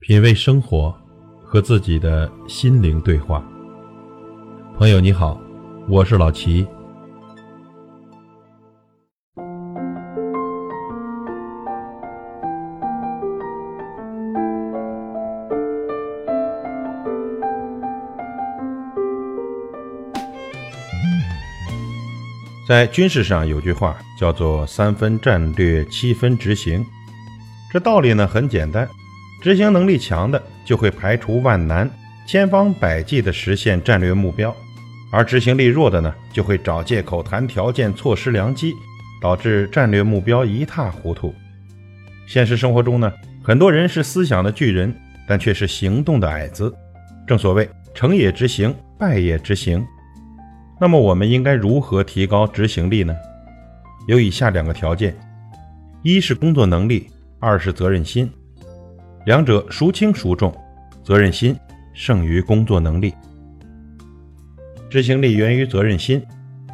品味生活，和自己的心灵对话。朋友你好，我是老齐。在军事上有句话叫做“三分战略，七分执行”，这道理呢很简单。执行能力强的就会排除万难，千方百计地实现战略目标；而执行力弱的呢，就会找借口、谈条件、错失良机，导致战略目标一塌糊涂。现实生活中呢，很多人是思想的巨人，但却是行动的矮子。正所谓成也执行，败也执行。那么我们应该如何提高执行力呢？有以下两个条件：一是工作能力，二是责任心。两者孰轻孰重？责任心胜于工作能力。执行力源于责任心，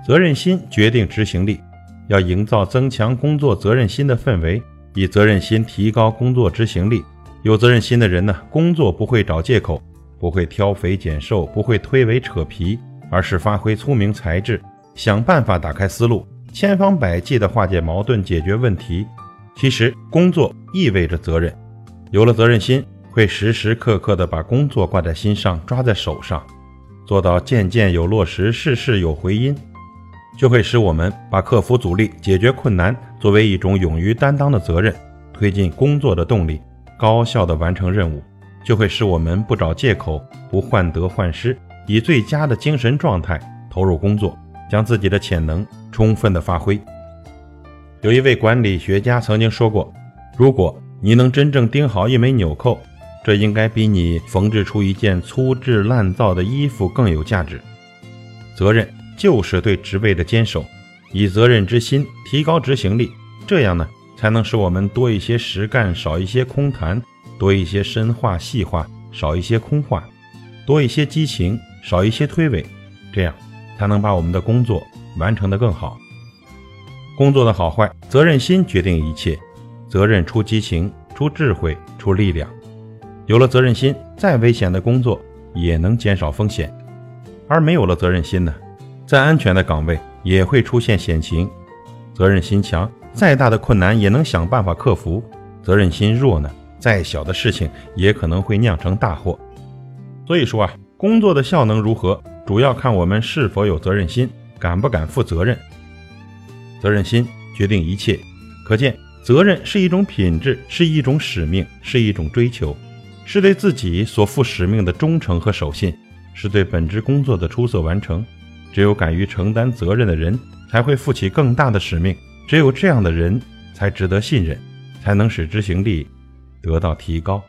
责任心决定执行力。要营造增强工作责任心的氛围，以责任心提高工作执行力。有责任心的人呢，工作不会找借口，不会挑肥拣瘦，不会推诿扯皮，而是发挥聪明才智，想办法打开思路，千方百计地化解矛盾，解决问题。其实，工作意味着责任。有了责任心，会时时刻刻地把工作挂在心上，抓在手上，做到件件有落实，事事有回音，就会使我们把克服阻力、解决困难作为一种勇于担当的责任，推进工作的动力，高效地完成任务，就会使我们不找借口，不患得患失，以最佳的精神状态投入工作，将自己的潜能充分地发挥。有一位管理学家曾经说过：“如果。”你能真正钉好一枚纽扣，这应该比你缝制出一件粗制滥造的衣服更有价值。责任就是对职位的坚守，以责任之心提高执行力，这样呢，才能使我们多一些实干，少一些空谈；多一些深化细化，少一些空话；多一些激情，少一些推诿。这样才能把我们的工作完成得更好。工作的好坏，责任心决定一切。责任出激情，出智慧，出力量。有了责任心，再危险的工作也能减少风险；而没有了责任心呢，再安全的岗位也会出现险情。责任心强，再大的困难也能想办法克服；责任心弱呢，再小的事情也可能会酿成大祸。所以说啊，工作的效能如何，主要看我们是否有责任心，敢不敢负责任。责任心决定一切，可见。责任是一种品质，是一种使命，是一种追求，是对自己所负使命的忠诚和守信，是对本职工作的出色完成。只有敢于承担责任的人，才会负起更大的使命。只有这样的人，才值得信任，才能使执行力得到提高。